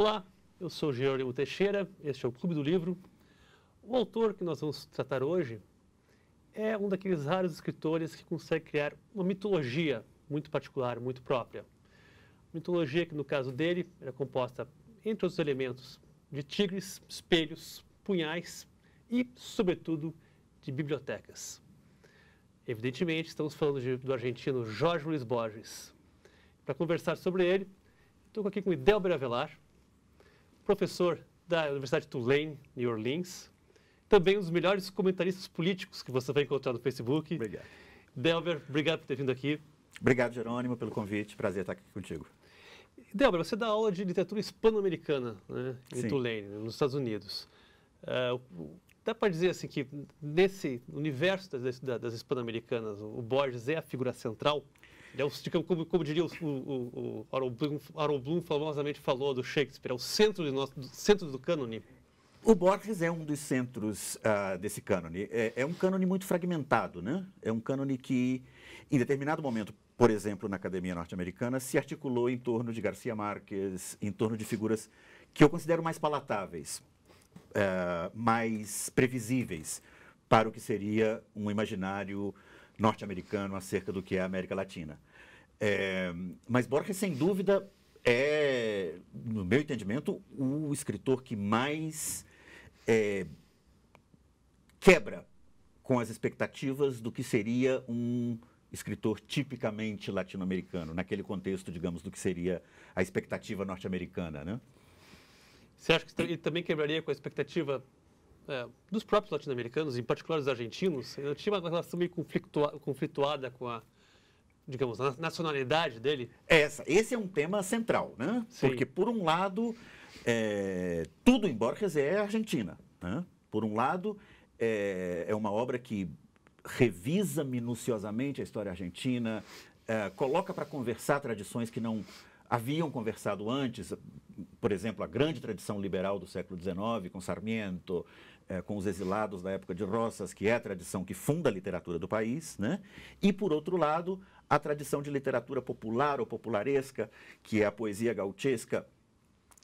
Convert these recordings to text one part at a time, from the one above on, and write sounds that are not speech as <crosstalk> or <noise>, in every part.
Olá, eu sou Jerônimo Teixeira, este é o Clube do Livro. O autor que nós vamos tratar hoje é um daqueles raros escritores que consegue criar uma mitologia muito particular, muito própria. Mitologia que, no caso dele, era composta, entre outros elementos, de tigres, espelhos, punhais e, sobretudo, de bibliotecas. Evidentemente, estamos falando de, do argentino Jorge Luiz Borges. Para conversar sobre ele, estou aqui com Idelber Avelar, professor da Universidade de Tulane, New Orleans, também um dos melhores comentaristas políticos que você vai encontrar no Facebook. Obrigado. Delber, obrigado por ter vindo aqui. Obrigado, Jerônimo, pelo convite. Prazer estar aqui contigo. Delber, você dá aula de literatura hispano-americana né, em Sim. Tulane, nos Estados Unidos. Uh, dá para dizer assim que nesse universo das, das, das hispano-americanas, o Borges é a figura central? É o, como, como diria o, o, o Harold, Bloom, Harold Bloom famosamente falou do Shakespeare, é o centro, de nosso, do, centro do cânone. O Borges é um dos centros uh, desse cânone. É, é, um cânone muito fragmentado, né? É um cânone que, em determinado momento, por exemplo, na Academia Norte-Americana, se articulou em torno de Garcia Marques, em torno de figuras que eu considero mais palatáveis, uh, mais previsíveis para o que seria um imaginário norte-americano acerca do que é a América Latina. É, mas Borges, sem dúvida, é, no meu entendimento, o escritor que mais é, quebra com as expectativas do que seria um escritor tipicamente latino-americano, naquele contexto, digamos, do que seria a expectativa norte-americana, né? Você acha que ele também quebraria com a expectativa é, dos próprios latino-americanos, em particular os argentinos? Eu tinha uma relação meio conflitua conflituada com a, digamos, a nacionalidade dele? Essa, esse é um tema central, né? Sim. Porque, por um lado, é, tudo em Borges é Argentina. Né? Por um lado, é, é, uma obra que revisa minuciosamente a história argentina, é, coloca para conversar tradições que não haviam conversado antes, por exemplo, a grande tradição liberal do século XIX, com Sarmiento, é, com os exilados da época de Rosas, que é a tradição que funda a literatura do país, né? e, por outro lado, a tradição de literatura popular ou popularesca, que é a poesia gauchesca,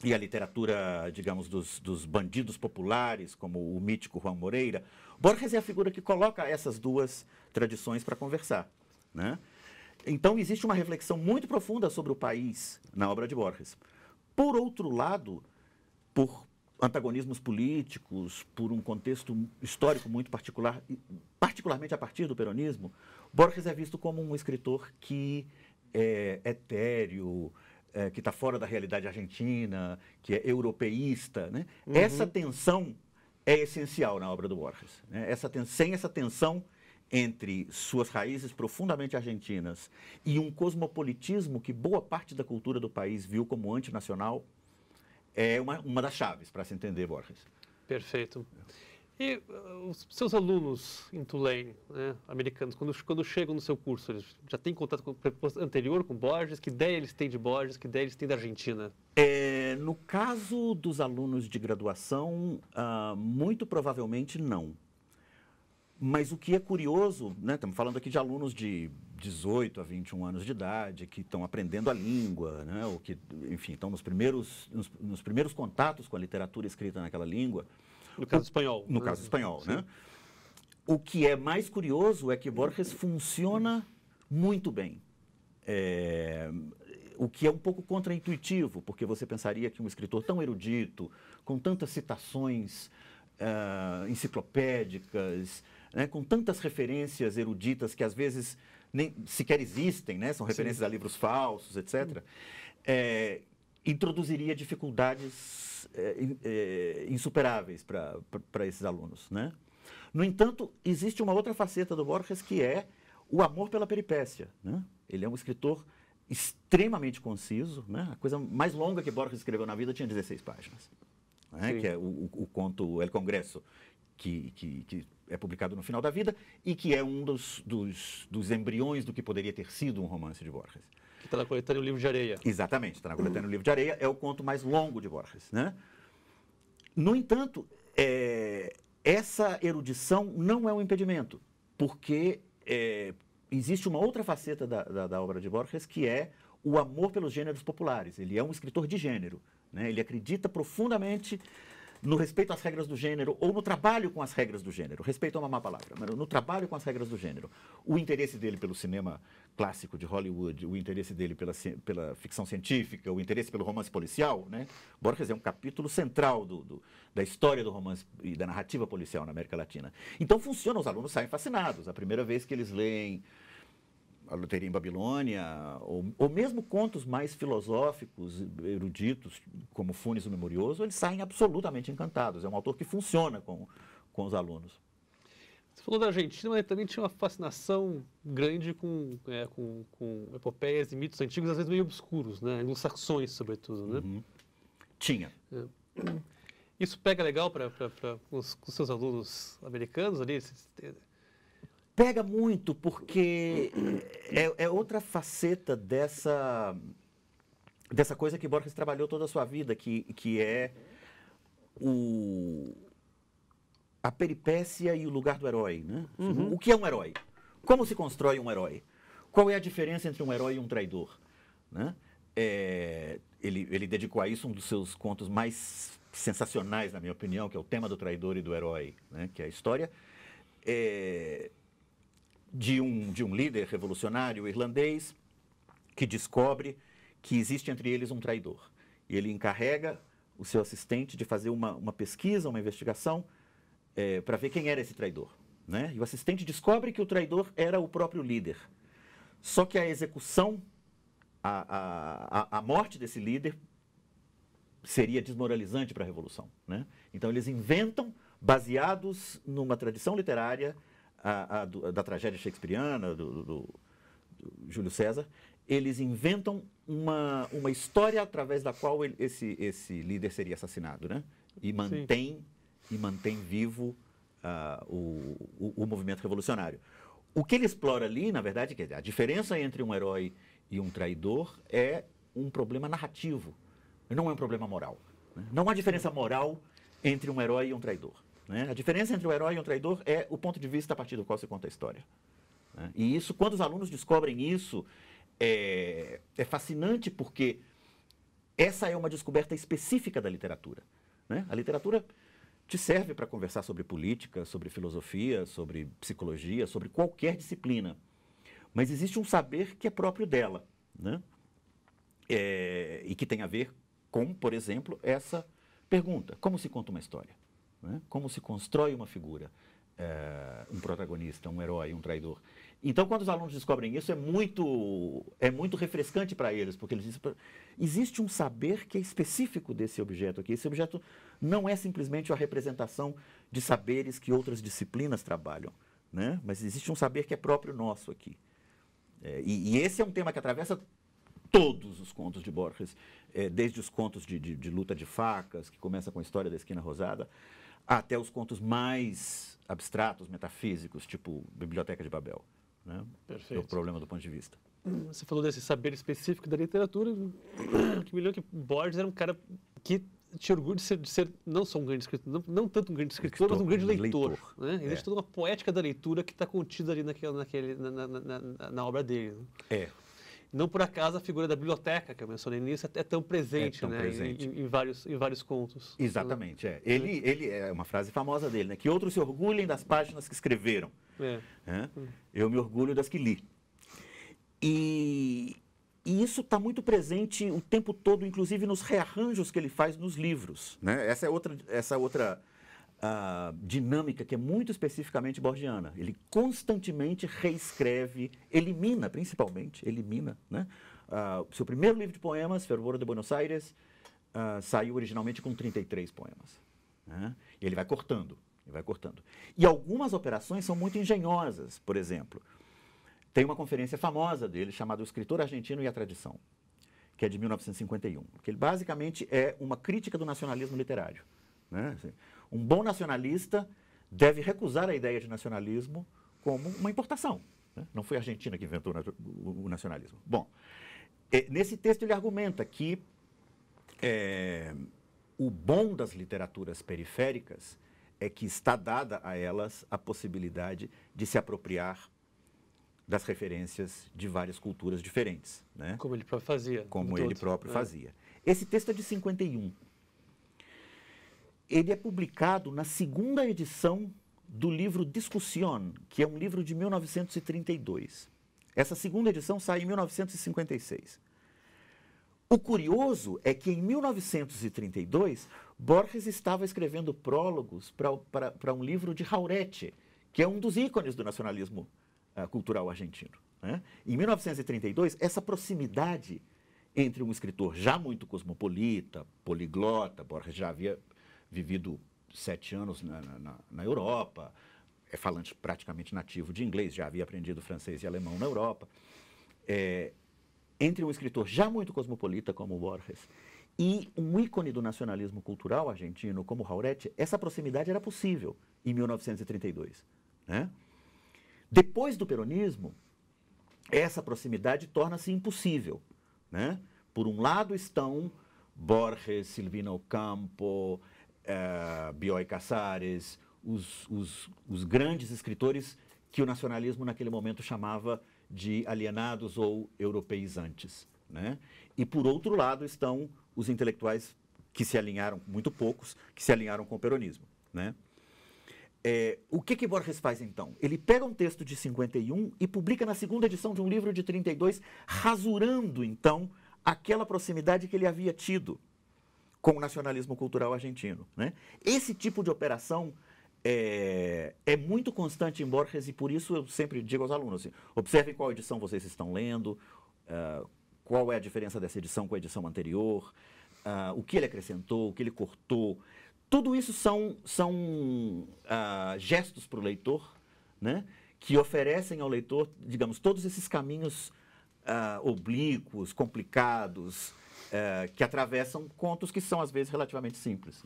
e a literatura, digamos, dos, dos, bandidos populares, como o mítico Juan Moreira, Borges é a figura que coloca essas duas tradições para conversar. Né? Então, existe uma reflexão muito profunda sobre o país na obra de Borges. Por outro lado, por antagonismos políticos, por um contexto histórico muito particular, particularmente a partir do peronismo, Borges é visto como um escritor que é etéreo, é, que está fora da realidade argentina, que é europeísta. Né? Uhum. Essa tensão é essencial na obra do Borges. Né? Essa sem essa tensão entre suas raízes profundamente argentinas e um cosmopolitismo que boa parte da cultura do país viu como antinacional, é uma, uma das chaves para se entender Borges. Perfeito. E uh, os seus alunos em Tulane, né, americanos, quando, quando chegam no seu curso, eles já têm contato com, anterior com Borges? Que ideia eles têm de Borges? Que ideia eles têm da Argentina? É, no caso dos alunos de graduação, uh, muito provavelmente não. Mas o que é curioso, né, estamos falando aqui de alunos de 18 a 21 anos de idade, que estão aprendendo a língua, né, ou que, enfim, estão nos primeiros, nos, nos primeiros contatos com a literatura escrita naquela língua. No caso espanhol. No né? caso espanhol, Sim. né? O que é mais curioso é que Borges funciona muito bem. É, o que é um pouco contraintuitivo, porque você pensaria que um escritor tão erudito, com tantas citações uh, enciclopédicas, né, com tantas referências eruditas que às vezes nem sequer existem, né, são referências Sim. a livros falsos, etc., é, introduziria dificuldades é, é, insuperáveis para esses alunos. Né? No entanto, existe uma outra faceta do Borges que é o amor pela peripécia. Né? Ele é um escritor extremamente conciso. Né? A coisa mais longa que Borges escreveu na vida tinha 16 páginas, né? que é o, o, o, conto El Congresso, que, que, que, é publicado no final da vida e que é um dos, dos, dos embriões do que poderia ter sido um romance de Borges. Que está na coletânea O Livro de Areia. Exatamente, está na coletânea O Livro de Areia, é o conto mais longo de Borges. Né? No entanto, é, essa erudição não é um impedimento, porque é, existe uma outra faceta da, da, da, obra de Borges que é o amor pelos gêneros populares. Ele é um escritor de gênero. Né? Ele acredita profundamente no respeito às regras do gênero ou no trabalho com as regras do gênero. Respeito é uma má palavra, mas no trabalho com as regras do gênero. O interesse dele pelo cinema clássico de Hollywood, o interesse dele pela, pela ficção científica, o interesse pelo romance policial, né? Borges é um capítulo central do, do, da história do romance e da narrativa policial na América Latina. Então funciona, os alunos saem fascinados. A primeira vez que eles leem a Loteria em Babilônia, ou, ou, mesmo contos mais filosóficos, eruditos, como Funes o Memorioso, eles saem absolutamente encantados. É um autor que funciona com, com os alunos. Você falou da Argentina, mas também tinha uma fascinação grande com, é, com, com epopeias e mitos antigos, às vezes meio obscuros, né? anglo-saxões, sobretudo. Né? Uhum. Tinha. É. Isso pega legal para os, os seus alunos americanos ali? Pega muito, porque é, é, outra faceta dessa, dessa coisa que Borges trabalhou toda a sua vida, que, que é o, a peripécia e o lugar do herói. Né? Uhum. O que é um herói? Como se constrói um herói? Qual é a diferença entre um herói e um traidor? Né? É, ele, ele dedicou a isso um dos seus contos mais sensacionais, na minha opinião, que é o tema do traidor e do herói, né? que é a história. É, de um, de um líder revolucionário irlandês que descobre que existe entre eles um traidor. E ele encarrega o seu assistente de fazer uma, uma pesquisa, uma investigação, é, para ver quem era esse traidor. Né? E o assistente descobre que o traidor era o próprio líder. Só que a execução, a, a, a morte desse líder, seria desmoralizante para a revolução. Né? Então eles inventam, baseados numa tradição literária, a, a, da tragédia shakespeariana, do, do, do, Júlio César, eles inventam uma, uma história através da qual ele, esse, esse líder seria assassinado, né? E mantém, e mantém vivo uh, o, o, o, movimento revolucionário. O que ele explora ali, na verdade, é a diferença entre um herói e um traidor é um problema narrativo, não é um problema moral. Né? Não há diferença moral entre um herói e um traidor. Né? A diferença entre o herói e o traidor é o ponto de vista a partir do qual se conta a história. Né? E isso, quando os alunos descobrem isso, é, é fascinante porque essa é uma descoberta específica da literatura. Né? A literatura te serve para conversar sobre política, sobre filosofia, sobre psicologia, sobre qualquer disciplina. Mas existe um saber que é próprio dela, né? É, e que tem a ver com, por exemplo, essa pergunta: como se conta uma história? Né? Como se constrói uma figura, é, um protagonista, um herói, um traidor. Então, quando os alunos descobrem isso, é muito, é muito refrescante para eles, porque eles dizem, existe um saber que é específico desse objeto aqui. Esse objeto não é simplesmente a representação de saberes que outras disciplinas trabalham, né? mas existe um saber que é próprio nosso aqui. É, e, e, esse é um tema que atravessa todos os contos de Borges, é, desde os contos de, de, de luta de facas, que começa com a história da esquina rosada, até os contos mais abstratos, metafísicos, tipo Biblioteca de Babel. Né? Perfeito. É o problema do ponto de vista. Você falou desse saber específico da literatura, <coughs> que me lembro que Borges era um cara que tinha orgulho de ser, de ser não só um grande escritor, não, não tanto um grande escritor, mas um grande leitor. leitor. Né? Existe é. toda uma poética da leitura que está contida ali naquele, naquele, na, na, na, na obra dele. Né? É. Não por acaso a figura da biblioteca, que eu mencionei nisso, é tão presente, é tão né? Presente. Em, em, vários, em vários contos. Exatamente, é. Ele, ele é uma frase famosa dele, né? Que outros se orgulhem das páginas que escreveram. É. É? Eu me orgulho das que li. E, e isso está muito presente o tempo todo, inclusive nos rearranjos que ele faz nos livros. Né? Essa é outra, essa outra uh, dinâmica que é muito especificamente borgiana. Ele constantemente reescreve, elimina, principalmente, elimina. Né? Uh, seu primeiro livro de poemas, Fervor de Buenos Aires, uh, saiu originalmente com 33 poemas. Né? E ele vai cortando, ele vai cortando. E algumas operações são muito engenhosas. Por exemplo, tem uma conferência famosa dele chamada O Escritor Argentino e a Tradição, que é de 1951, que ele basicamente é uma crítica do nacionalismo literário. Né? Assim, um bom nacionalista deve recusar a ideia de nacionalismo como uma importação. Né? Não foi a Argentina que inventou o nacionalismo. Bom, é, nesse texto ele argumenta que é, o bom das literaturas periféricas é que está dada a elas a possibilidade de se apropriar das referências de várias culturas diferentes. Né? Como ele próprio fazia. Como ele próprio né? fazia. Esse texto é de 51. Ele é publicado na segunda edição do livro Discussion, que é um livro de 1932. Essa segunda edição sai em 1956. O curioso é que em 1932, Borges estava escrevendo prólogos para um livro de Jauretche, que é um dos ícones do nacionalismo uh, cultural argentino. Né? Em 1932, essa proximidade entre um escritor já muito cosmopolita, poliglota, Borges já havia vivido sete anos na, na, na Europa, é falante praticamente nativo de inglês, já havia aprendido francês e alemão na Europa. É, entre um escritor já muito cosmopolita como Borges e um ícone do nacionalismo cultural argentino como Jauretche, essa proximidade era possível em 1932. Né? Depois do peronismo, essa proximidade torna-se impossível. Né? Por um lado estão Borges, Silvino Ocampo, uh, Bioy Casares, os, os, os grandes escritores que o nacionalismo naquele momento chamava de alienados ou europeizantes. Né? E, por outro lado, estão os intelectuais que se alinharam, muito poucos, que se alinharam com o peronismo. Né? É, o que, que Borges faz então? Ele pega um texto de 51 e publica na segunda edição de um livro de 32, rasurando então aquela proximidade que ele havia tido com o nacionalismo cultural argentino. Né? Esse tipo de operação é, é, muito constante em Borges e por isso eu sempre digo aos alunos, assim, observem qual edição vocês estão lendo, uh, qual é a diferença dessa edição com a edição anterior, uh, o que ele acrescentou, o que ele cortou. Tudo isso são, são uh, gestos para o leitor, né, que oferecem ao leitor, digamos, todos esses caminhos oblíquos, complicados, que atravessam contos que são, às vezes, relativamente simples.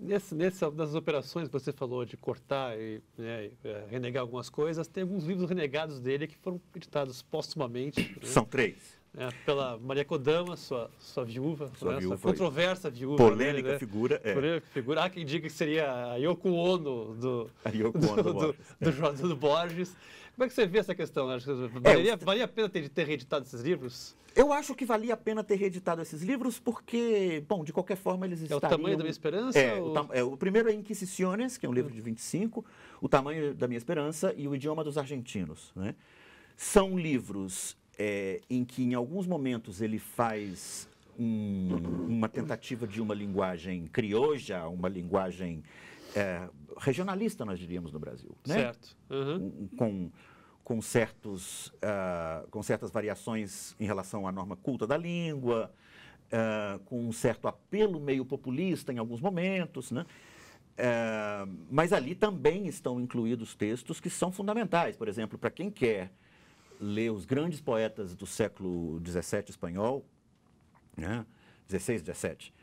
Nesse, nessa, das operações você falou de cortar e né, é, renegar algumas coisas, tem alguns livros renegados dele que foram editados póstumamente. Né? São três. É, pela Maria Kodama, sua, sua viúva, sua né, viúva sua controversa viúva. Polêmica né? figura. É. Polêmica figura. Há quem diga que seria a Yoko Ono do, a Yoko Ono do, do, do, do, do Borges. Como é que você vê essa questão? Valia, é, valia a pena ter, ter reeditado esses livros? Eu acho que valia a pena ter reeditado esses livros porque, bom, de qualquer forma eles estariam... É o Tamanho da Minha Esperança? É, ou... o, é, o primeiro é Inquisiciones, que é um livro de 25, O Tamanho da Minha Esperança e O Idioma dos Argentinos. Né? São livros é, em que, em alguns momentos, ele faz um, uma tentativa de uma linguagem crioja, uma linguagem é, regionalista, nós diríamos, no Brasil. Né? Certo. Uhum. Com com, certos, uh, com certas variações em relação à norma culta da língua, uh, com um certo apelo meio populista em alguns momentos, né? Uh, mas ali também estão incluídos textos que são fundamentais. Por exemplo, para quem quer ler os grandes poetas do século XVII espanhol, né? 16, 17,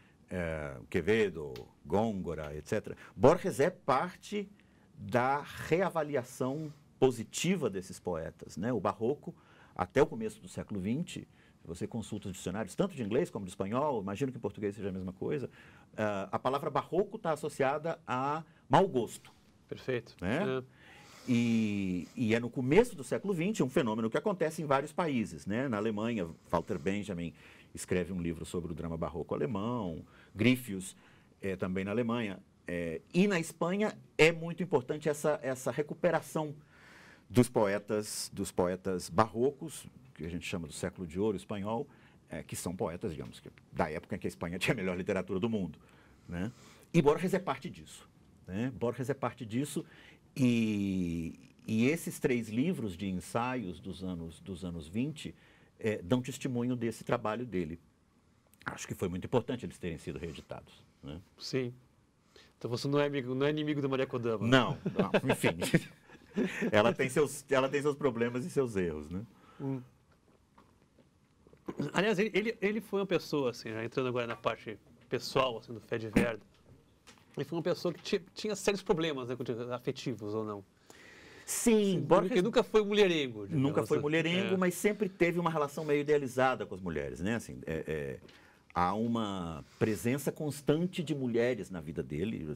Quevedo, Góngora, etc. Borges é parte da reavaliação positiva desses poetas. Né? O barroco, até o começo do século XX, você consulta os dicionários, tanto de inglês como de espanhol, imagino que em português seja a mesma coisa, uh, a palavra barroco está associada a mau gosto. Perfeito. Né? É. E, e, é no começo do século XX um fenômeno que acontece em vários países. Né? Na Alemanha, Walter Benjamin escreve um livro sobre o drama barroco alemão, Griffius, é, também na Alemanha. É, e na Espanha é muito importante essa, essa recuperação dos poetas, dos poetas barrocos, que a gente chama do século de ouro espanhol, é, que são poetas, digamos, que, da época em que a Espanha <laughs> tinha a melhor literatura do mundo. Né? E Borges é parte disso. Né? Borges é parte disso e, e esses três livros de ensaios dos anos, dos anos 20 é, dão testemunho desse trabalho dele. Acho que foi muito importante eles terem sido reeditados. Né? Sim. Então você não é, amigo, não é inimigo da Maria Kodama. Não, não enfim. <laughs> ela, tem seus, ela tem seus problemas e seus erros, né? Hum. Aliás, ele, ele foi uma pessoa, assim, entrando agora na parte pessoal, assim, do Fé de Verda, ele foi uma pessoa que tinha sérios problemas né, afetivos ou não. Sim, Borges... Porque nunca foi mulherengo. Nunca foi assim. mulherengo, é. mas sempre teve uma relação meio idealizada com as mulheres, né? Assim, é, é, há uma presença constante de mulheres na vida dele,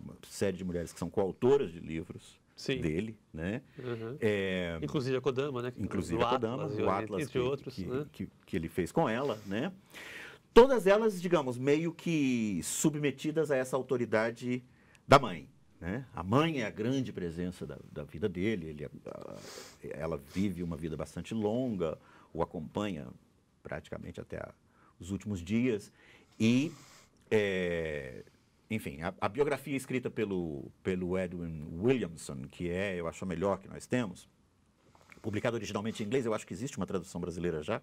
uma série de mulheres que são coautoras de livros, Sim. dele, né? Uhum. É, inclusive a Kodama, né? Inclusive a Kodama, o Atlas, entre que, outros, que, né? que, que, ele fez com ela, né? todas elas, digamos, meio que submetidas a essa autoridade da mãe. Né? A mãe é a grande presença da, da vida dele, ele, a, ela vive uma vida bastante longa, o acompanha praticamente até a, os últimos dias. E, é, enfim, a, a, biografia escrita pelo, pelo Edwin Williamson, que é, eu acho, a melhor que nós temos, publicada originalmente em inglês, eu acho que existe uma tradução brasileira já,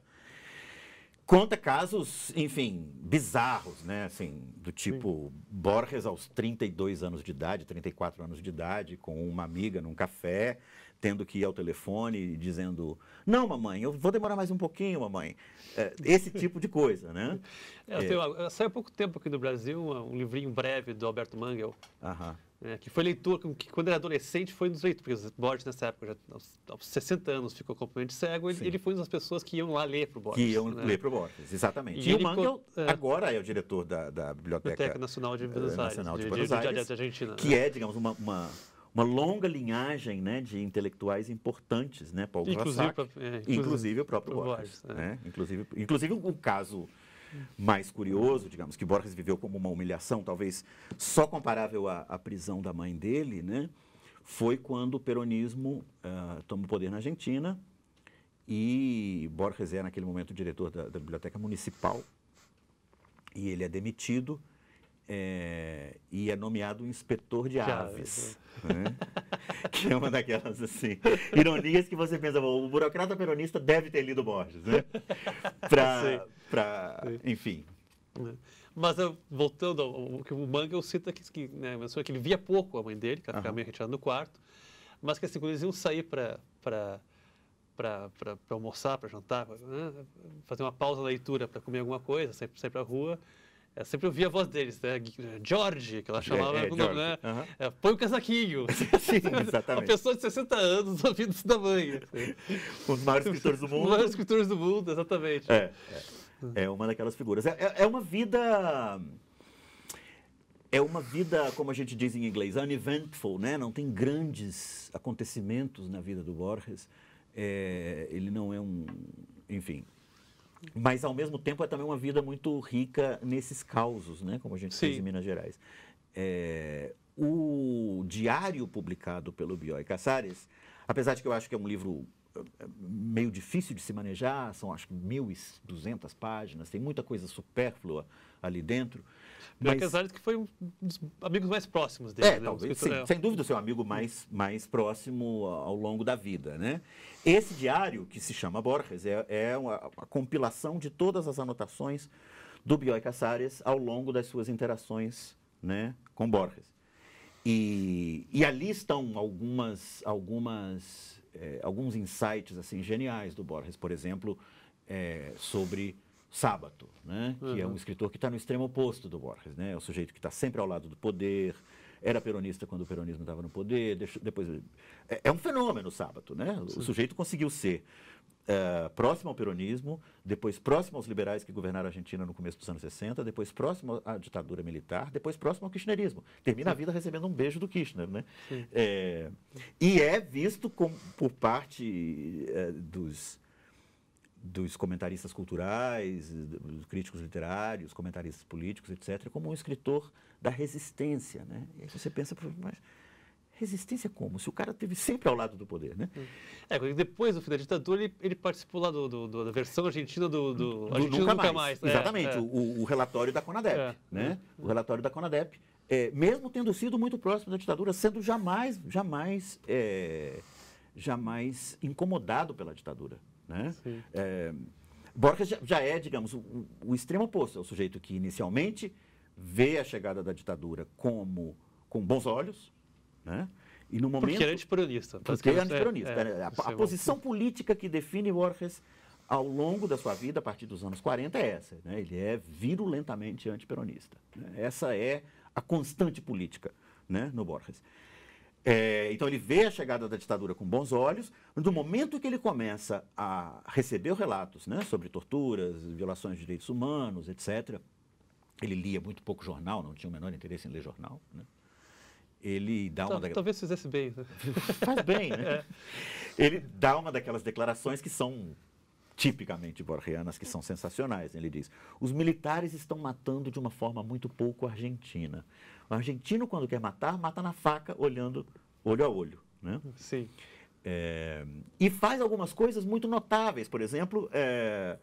conta casos, enfim, bizarros, né? Assim, do tipo Sim. Borges aos 32 anos de idade, 34 anos de idade, com uma amiga num café, tendo que ir ao telefone dizendo: Não, mamãe, eu vou demorar mais um pouquinho, mamãe. É, esse tipo de coisa, né? É, é. Saiu há pouco tempo aqui no Brasil um, um livrinho breve do Alberto Mangel. Aham. É, que foi leitor, que quando era adolescente foi um dos leitores, porque Borges nessa época, já, aos, aos 60 anos, ficou completamente cego, ele, ele, foi uma das pessoas que iam lá ler para o Borges. Que iam né? ler para o Borges, exatamente. E, e o Mangel é, agora é o diretor da, da Biblioteca, Biblioteca Nacional de Buenos Aires, Nacional de, de, Buenos Aires, de, de Argentina. Que né? é, digamos, uma, uma uma longa linhagem né, de intelectuais importantes, né, Paul inclusive, é, inclusive, inclusive, o próprio Borges. Borges é. né? inclusive, inclusive o caso mais curioso, digamos, que Borges viveu como uma humilhação, talvez só comparável à, à prisão da mãe dele, né, foi quando o peronismo uh, toma o poder na Argentina e Borges é, naquele momento, diretor da, da Biblioteca Municipal e ele é demitido é, e é nomeado inspetor de aves. Né? <laughs> que é uma daquelas assim, ironias que você pensa, o burocrata peronista deve ter lido Borges, né? Para, <laughs> enfim. É. Mas voltando ao que o Manga cita que, que, né, que ele via pouco a mãe dele, que ela ficava meio retirada no quarto, mas que assim, quando eles iam sair para para almoçar, para jantar, né, fazer uma pausa na leitura para comer alguma coisa, sair, sair para a rua, eu sempre ouvia a voz deles, né? George, que ela chamava, é, é, George. né? Uhum. É, põe o casaquinho. <laughs> Sim, <laughs> exatamente. Uma pessoa de 60 anos ouvindo isso da mãe. Assim. Um dos maiores escritores do mundo. Um dos maiores escritores do mundo, exatamente. É, é, é uma daquelas figuras. É, é, é uma vida... É uma vida, como a gente diz em inglês, uneventful, né? Não tem grandes acontecimentos na vida do Borges. É, ele não é um... Enfim, mas, ao mesmo tempo, é também uma vida muito rica nesses causos, né? como a gente Sim. diz em Minas Gerais. É, o diário publicado pelo Bioy Casares, apesar de que eu acho que é um livro é, meio difícil de se manejar, são acho que 1.200 páginas, tem muita coisa supérflua ali dentro. Mas... Casares que foi um dos amigos mais próximos dele. É, né? talvez, sim, é. sem dúvida o seu amigo mais, mais próximo ao longo da vida, né? Esse diário, que se chama Borges, é, é uma, uma compilação de todas as anotações do Bioy Casares ao longo das suas interações né, com Borges. E, e ali estão algumas, algumas, é, alguns insights assim geniais do Borges, por exemplo, é, sobre Sábato, né? Uhum. que é um uhum. escritor que está no extremo oposto do Borges. Né? É o sujeito que está sempre ao lado do poder, era peronista quando o peronismo estava no poder, depois... É, é, um fenômeno o Sábato. Né? O sujeito conseguiu ser uh, próximo ao peronismo, depois próximo aos liberais que governaram a Argentina no começo dos anos 60, depois próximo à ditadura militar, depois próximo ao kirchnerismo. Termina Sim. a vida recebendo um beijo do Kirchner. Né? É, e é visto com, por parte uh, dos dos comentaristas culturais, dos críticos literários, comentaristas políticos, etc., como um escritor da resistência. Né? E aí você pensa, mas resistência como? Se o cara esteve sempre ao lado do poder, né? É, depois do fim da ditadura, ele, ele participou lá do, do, do, da versão argentina do, do, do Argentina Nunca, Nunca Mais. mais. É, Exatamente, é. O, o, relatório da CONADEP, é. né? O relatório da CONADEP, é, mesmo tendo sido muito próximo da ditadura, sendo jamais, jamais, é, jamais incomodado pela ditadura. Né? É, Borges já, já, é, digamos, o, o, extremo oposto. É o sujeito que inicialmente vê a chegada da ditadura como com bons olhos, né? E no momento porque é antiperonista. Porque é antiperonista. É, é, a, a posição política que define Borges ao longo da sua vida, a partir dos anos 40, é essa. Né? Ele é virulentamente antiperonista. Né? Essa é a constante política né, no Borges. É, então ele vê a chegada da ditadura com bons olhos, mas no momento que ele começa a receber relatos né, sobre torturas, violações de direitos humanos, etc., ele lia muito pouco jornal, não tinha o menor interesse em ler jornal. Né? Ele dá uma. Da... Talvez fizesse bem. Né? Faz bem, né? <laughs> É. Ele dá uma daquelas declarações que são tipicamente borgianas, que são sensacionais. Ele diz: os militares estão matando de uma forma muito pouco argentina. O argentino, quando quer matar, mata na faca, olhando olho a olho. Né? Sim. É, e faz algumas coisas muito notáveis. Por exemplo, é,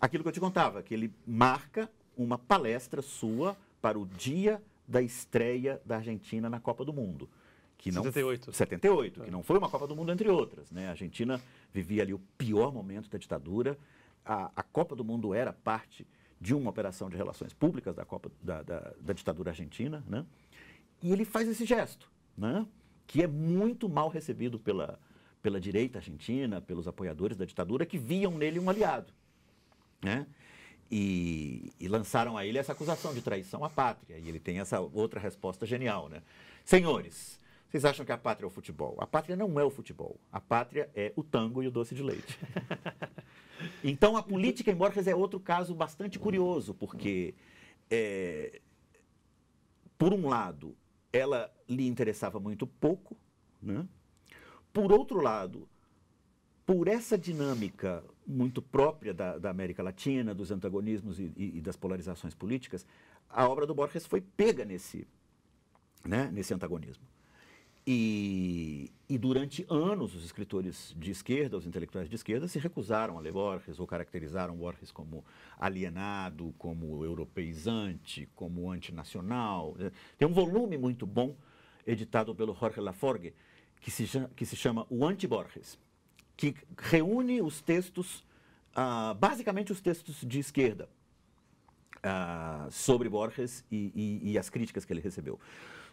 aquilo que eu te contava, que ele marca uma palestra sua para o dia da estreia da Argentina na Copa do Mundo. Que não, 78. 78, é. que não foi uma Copa do Mundo entre outras. Né? A Argentina vivia ali o pior momento da ditadura. A, a Copa do Mundo era parte de uma operação de relações públicas da, Copa, da, da, da ditadura argentina. Né? E ele faz esse gesto, né? que é muito mal recebido pela, pela direita argentina, pelos apoiadores da ditadura, que viam nele um aliado. Né? E, e, lançaram a ele essa acusação de traição à pátria. E ele tem essa outra resposta genial. Né? Senhores, vocês acham que a pátria é o futebol? A pátria não é o futebol. A pátria é o tango e o doce de leite. <laughs> então, a política em Borges é outro caso bastante curioso, porque, é, por um lado, ela lhe interessava muito pouco, né? Por outro lado, por essa dinâmica muito própria da, da América Latina, dos antagonismos e, e, e, das polarizações políticas, a obra do Borges foi pega nesse, né, nesse antagonismo. E, e, durante anos, os escritores de esquerda, os intelectuais de esquerda, se recusaram a ler Borges ou caracterizaram Borges como alienado, como europeizante, como antinacional. Tem um volume muito bom, editado pelo Jorge Laforgue, que se, que se chama O Anti-Borges, que reúne os textos, ah, basicamente os textos de esquerda, ah, sobre Borges e, e, e as críticas que ele recebeu.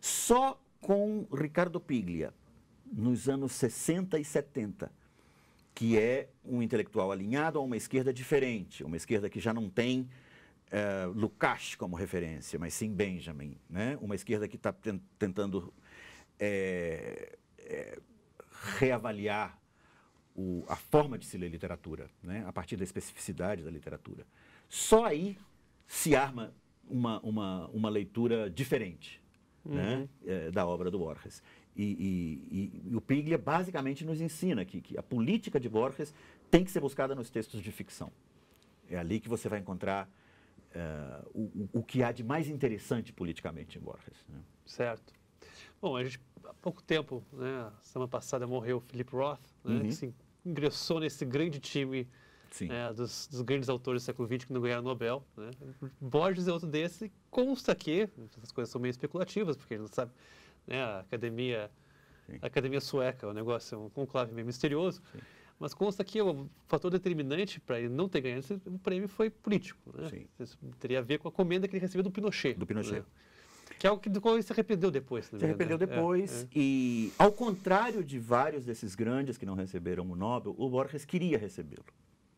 Só com Ricardo Piglia, nos anos 60 e 70, que é um intelectual alinhado a uma esquerda diferente, uma esquerda que já não tem uh, Lukács como referência, mas sim Benjamin, né? uma esquerda que está tentando é, é, reavaliar o, a forma de se ler literatura, né? a partir da especificidade da literatura. Só aí se arma uma, uma, uma leitura diferente uhum. né? É, da obra do Borges. E, e, e, o Piglia basicamente nos ensina que, que a política de Borges tem que ser buscada nos textos de ficção. É ali que você vai encontrar uh, o, o, que há de mais interessante politicamente em Borges. Né? Certo. Bom, a gente, há pouco tempo, né, semana passada morreu o Philip Roth, né, uhum. que se ingressou nesse grande time é, dos, dos, grandes autores do século XX que não ganharam o Nobel. Né? Borges é outro desse. Consta que, essas coisas são meio especulativas, porque a gente não sabe, né, a academia, a academia sueca, o negócio é um conclave meio misterioso. Sim. Mas consta que o fator determinante para ele não ter ganhado o prêmio foi político. Né? Isso teria a ver com a comenda que ele recebeu do Pinochet. Do Pinochet. Né? Que é o que, do qual ele se arrependeu depois. Se arrependeu né? depois. É, é. E, ao contrário de vários desses grandes que não receberam o Nobel, o Borges queria recebê-lo.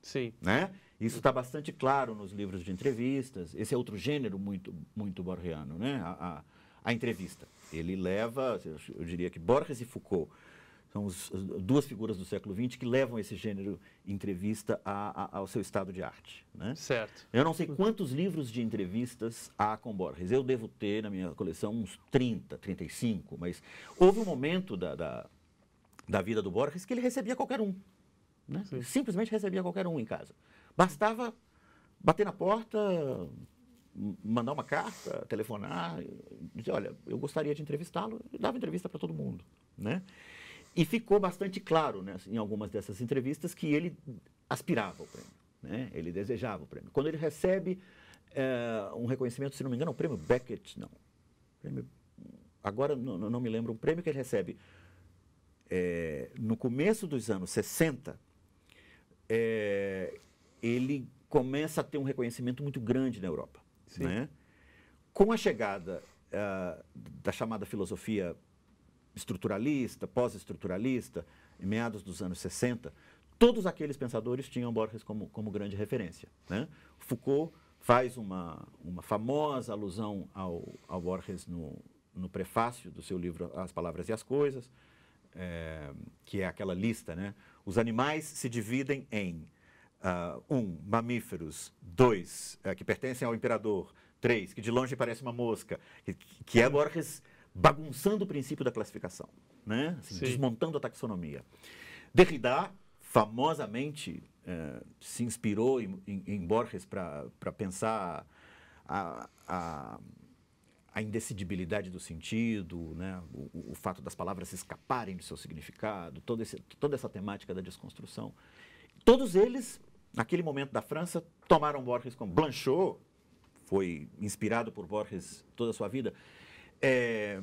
Sim. Né? Isso está bastante claro nos livros de entrevistas. Esse é outro gênero muito, muito borgiano, né? a, a, a entrevista. Ele leva, eu diria que Borges e Foucault são os, duas figuras do século XX que levam esse gênero entrevista a, a, ao seu estado de arte. Né? Certo. Eu não sei quantos livros de entrevistas há com Borges. Eu devo ter na minha coleção uns 30, 35, mas houve um momento da, da, da vida do Borges que ele recebia qualquer um. Né? Simplesmente recebia qualquer um em casa. Bastava bater na porta, mandar uma carta, telefonar, dizer, olha, eu gostaria de entrevistá-lo, dava entrevista para todo mundo, né? E ficou bastante claro né, em algumas dessas entrevistas que ele aspirava ao prêmio, né? ele desejava o prêmio. Quando ele recebe é, um reconhecimento, se não me engano, é o prêmio Beckett, não. Prêmio, agora não, não, me lembro, um prêmio que ele recebe é, no começo dos anos 60, é, ele começa a ter um reconhecimento muito grande na Europa. Né? Com a chegada uh, da chamada filosofia estruturalista, pós-estruturalista, em meados dos anos 60, todos aqueles pensadores tinham Borges como, como grande referência. Né? Foucault faz uma, uma famosa alusão ao, ao Borges no, no prefácio do seu livro As Palavras e as Coisas, é, que é aquela lista. Né? Os animais se dividem em uh, um, mamíferos, dois, uh, que pertencem ao imperador, três, que de longe parece uma mosca, que, que é Borges bagunçando o princípio da classificação, né? Assim, desmontando a taxonomia. Derrida famosamente eh, se inspirou em, em, em Borges para pensar a, a, a, indecidibilidade do sentido, né? o, o, fato das palavras escaparem do seu significado, todo esse, toda essa temática da desconstrução. Todos eles, naquele momento da França, tomaram Borges como Blanchot, foi inspirado por Borges toda a sua vida. É,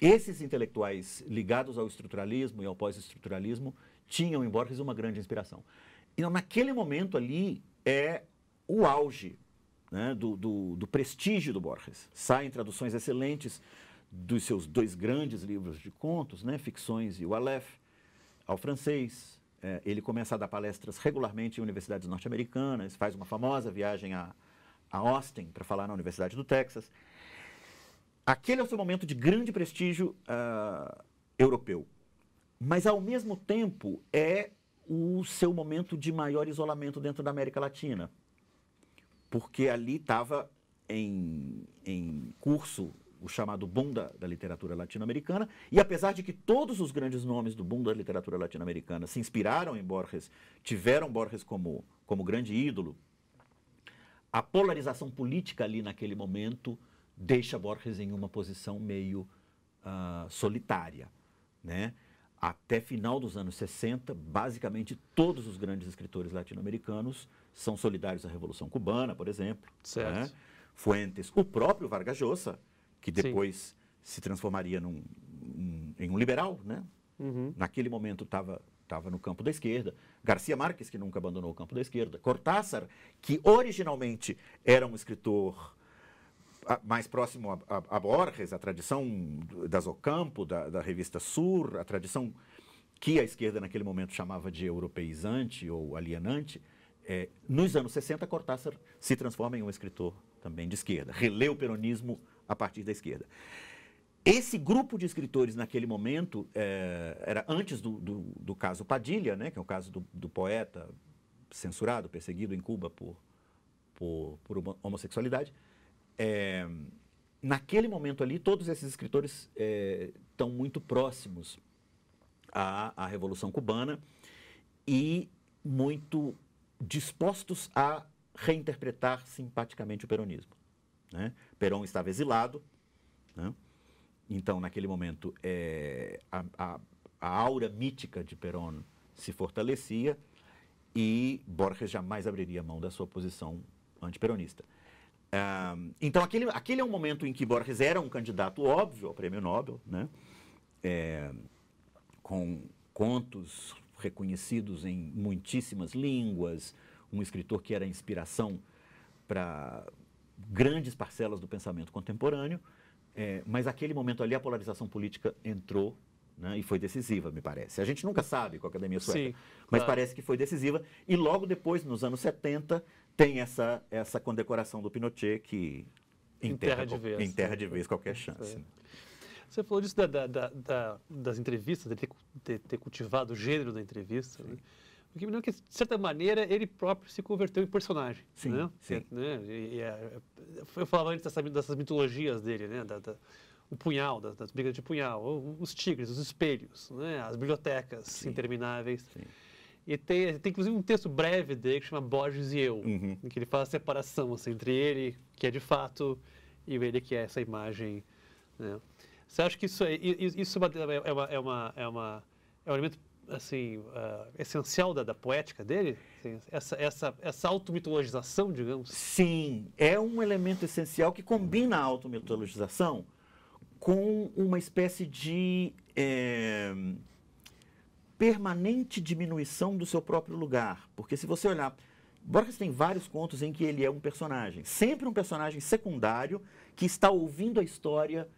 esses intelectuais ligados ao estruturalismo e ao pós-estruturalismo tinham em Borges uma grande inspiração. Então, naquele momento ali é o auge né, do, do, do, prestígio do Borges. Saem traduções excelentes dos seus dois grandes livros de contos, né, Ficções e o Aleph, ao francês. É, ele começa a dar palestras regularmente em universidades norte-americanas, faz uma famosa viagem a, a Austin para falar na Universidade do Texas. Aquele é o seu momento de grande prestígio uh, europeu. Mas, ao mesmo tempo, é o seu momento de maior isolamento dentro da América Latina. Porque ali estava em, em curso o chamado boom da, da literatura latino-americana, e apesar de que todos os grandes nomes do boom da literatura latino-americana se inspiraram em Borges, tiveram Borges como, como grande ídolo, a polarização política ali naquele momento deixa Borges em uma posição meio uh, solitária. Né? até final dos anos 60, basicamente todos os grandes escritores latino-americanos são solidários à Revolução Cubana, por exemplo. Certo. Né? Fuentes, o próprio Vargas Llosa, que depois Sim. se transformaria num, um, em um liberal, né? Uhum. Naquele momento estava estava no campo da esquerda. Garcia Marques, que nunca abandonou o campo da esquerda. Cortázar, que originalmente era um escritor mais próximo a, a, a, Borges, a tradição das Ocampo, da, da revista Sur, a tradição que a esquerda naquele momento chamava de europeizante ou alienante, é, nos anos 60, Cortázar se transforma em um escritor também de esquerda, relê o peronismo a partir da esquerda. Esse grupo de escritores naquele momento, é, era antes do, do, do, caso Padilha, né, que é o caso do, do poeta censurado, perseguido em Cuba por, por, por homossexualidade, é, naquele momento ali, todos esses escritores estão é, muito próximos à, à Revolução Cubana e muito dispostos a reinterpretar simpaticamente o peronismo. Né? Perón estava exilado, né? então, naquele momento, é, a, a, a, aura mítica de Perón se fortalecia e Borges jamais abriria mão da sua posição antiperonista então, aquele, aquele é um momento em que Borges era um candidato óbvio ao prêmio Nobel, né? É, com contos reconhecidos em muitíssimas línguas, um escritor que era inspiração para grandes parcelas do pensamento contemporâneo, é, mas aquele momento ali a polarização política entrou né, e foi decisiva, me parece. A gente nunca sabe com a Academia Sueca, Sim, mas claro. parece que foi decisiva. E logo depois, nos anos 70, tem essa, essa condecoração do Pinochet que enterra, de vez, enterra de vez qualquer chance. Você falou disso da, da, da, das entrevistas, de ter, de ter, cultivado o gênero da entrevista. Né? O que me lembra que, de certa maneira, ele próprio se converteu em personagem. Sim, né? sim. Né? E, e, é, eu falava antes dessa, dessas mitologias dele, né? O punhal, das, das brigas de punhal, os tigres, os espelhos, né? as bibliotecas sim. intermináveis. Sim. E tem, tem inclusive um texto breve dele que chama Borges e Eu, uhum. em que ele faz a separação assim, entre ele, que é de fato, e ele que é essa imagem. Né? Você acha que isso, é, isso é, uma, é, uma, é, uma, é, uma, é um elemento assim, uh, essencial da, da, poética dele? Assim, essa, essa, essa automitologização, digamos? Sim, é um elemento essencial que combina a automitologização com uma espécie de. É permanente diminuição do seu próprio lugar. Porque se você olhar, Borges tem vários contos em que ele é um personagem, sempre um personagem secundário que está ouvindo a história,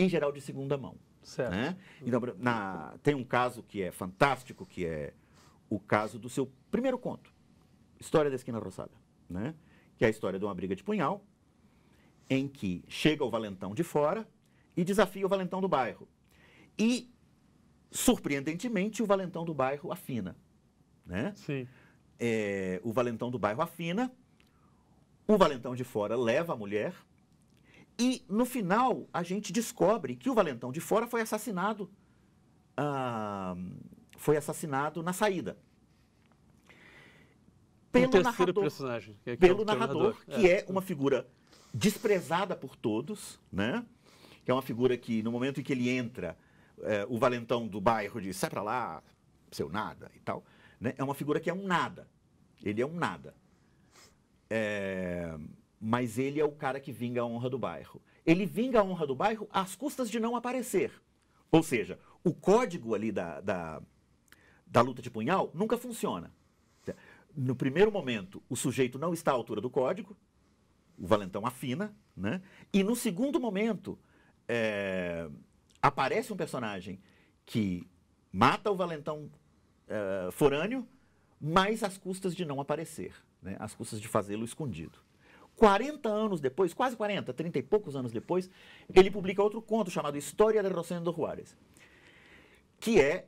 em geral, de segunda mão. Certo. Né? Então, na, tem um caso que é fantástico, que é o caso do seu primeiro conto, História da Esquina Roçada, né? que é a história de uma briga de punhal, em que chega o valentão de fora e desafia o valentão do bairro. E surpreendentemente, o valentão do bairro afina. Né? Sim. É, o valentão do bairro afina, o valentão de fora leva a mulher, e no final a gente descobre que o valentão de fora foi assassinado, ah, foi assassinado na saída. pelo terceiro narrador. Que é, que pelo é narrador, que é. uma figura desprezada por todos, né? Que é uma figura que, no momento em que ele entra, é, o valentão do bairro diz, sai pra lá, seu nada e tal. Né? É uma figura que é um nada. Ele é um nada. É, mas ele é o cara que vinga a honra do bairro. Ele vinga a honra do bairro às custas de não aparecer. Ou seja, o código ali da, da, da luta de punhal nunca funciona. No primeiro momento, o sujeito não está à altura do código, o valentão afina, né? E no segundo momento, é, aparece um personagem que mata o valentão é, forâneo, mas às custas de não aparecer, né? às custas de fazê-lo escondido. 40 anos depois, quase 40, 30 e poucos anos depois, ele publica outro conto chamado História de Rosendo Juárez, que é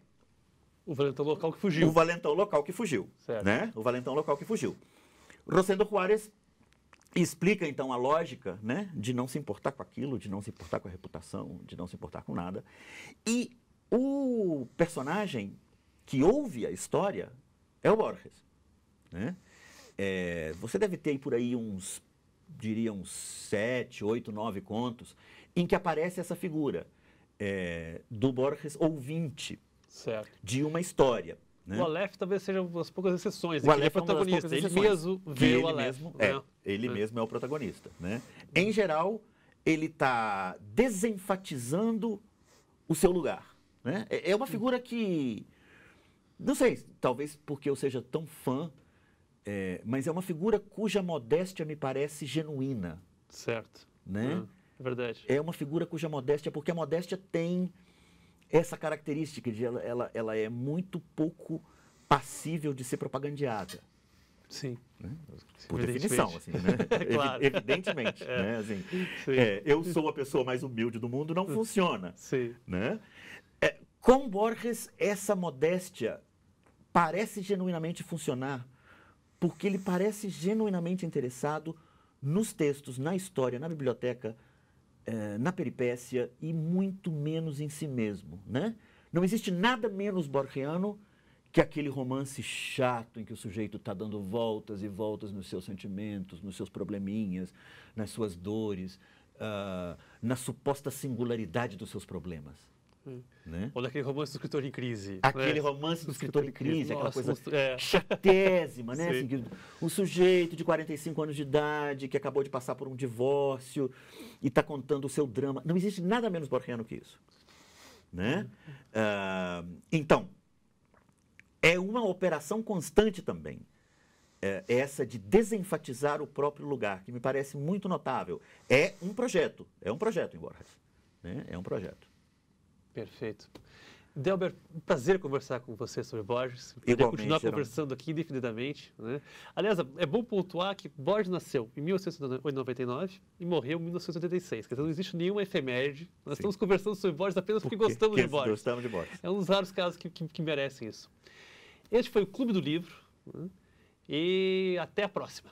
o valentão local que fugiu. O valentão local que fugiu. Certo. Né? O valentão local que fugiu. Rosendo Juárez explica então a lógica né, de não se importar com aquilo, de não se importar com a reputação, de não se importar com nada. E o personagem que ouve a história é o Borges. Né? É, você deve ter por aí uns, diria, uns sete, oito, nove contos em que aparece essa figura é, do Borges ouvinte certo. de uma história. Né? O Aleph talvez seja uma das poucas exceções. O Aleph é protagonista. É ele mesmo vê ele o Aleph. Mesmo é, né? Ele é. mesmo é o protagonista. Né? Em geral, ele está desenfatizando o seu lugar. Né? É, é uma figura que, não sei, talvez porque eu seja tão fã, é, mas é uma figura cuja modéstia me parece genuína. Certo. Né? É verdade. É uma figura cuja modéstia, porque a modéstia tem essa característica de ela, ela, ela é muito pouco passível de ser propagandeada. Sim. Né? Por definição, assim, né? <laughs> claro. Evidentemente. <laughs> é. Né? Assim, é, eu sou a pessoa mais humilde do mundo, não funciona. Sim. Né? É, com Borges, essa modéstia parece genuinamente funcionar, porque ele parece genuinamente interessado nos textos, na história, na biblioteca, eh, na peripécia e muito menos em si mesmo. Né? Não existe nada menos borgiano que aquele romance chato em que o sujeito está dando voltas e voltas nos seus sentimentos, nos seus probleminhas, nas suas dores, uh, na suposta singularidade dos seus problemas. Hum. Né? Ou daquele romance do escritor em crise. Aquele né? romance do escritor em crise, aquela coisa é. chatésima, né? <laughs> Assim, um sujeito de 45 anos de idade que acabou de passar por um divórcio e está contando o seu drama. Não existe nada menos borgiano que isso. Né? Uh, então, é uma operação constante também. É, essa de desenfatizar o próprio lugar, que me parece muito notável. É um projeto, é um projeto em Borges. Né? É um projeto. Perfeito. Delber, prazer conversar com você sobre Borges. Poder continuar conversando aqui indefinidamente. Né? Aliás, é bom pontuar que Borges nasceu em 1899 e morreu em 1986. Quer dizer, não existe nenhuma efeméride. Nós Sim. estamos conversando sobre Borges apenas porque, porque gostamos de Borges. Gostamos de Borges. É um dos raros casos que, que, que merecem isso. Este foi o Clube do Livro. Né? E até a próxima.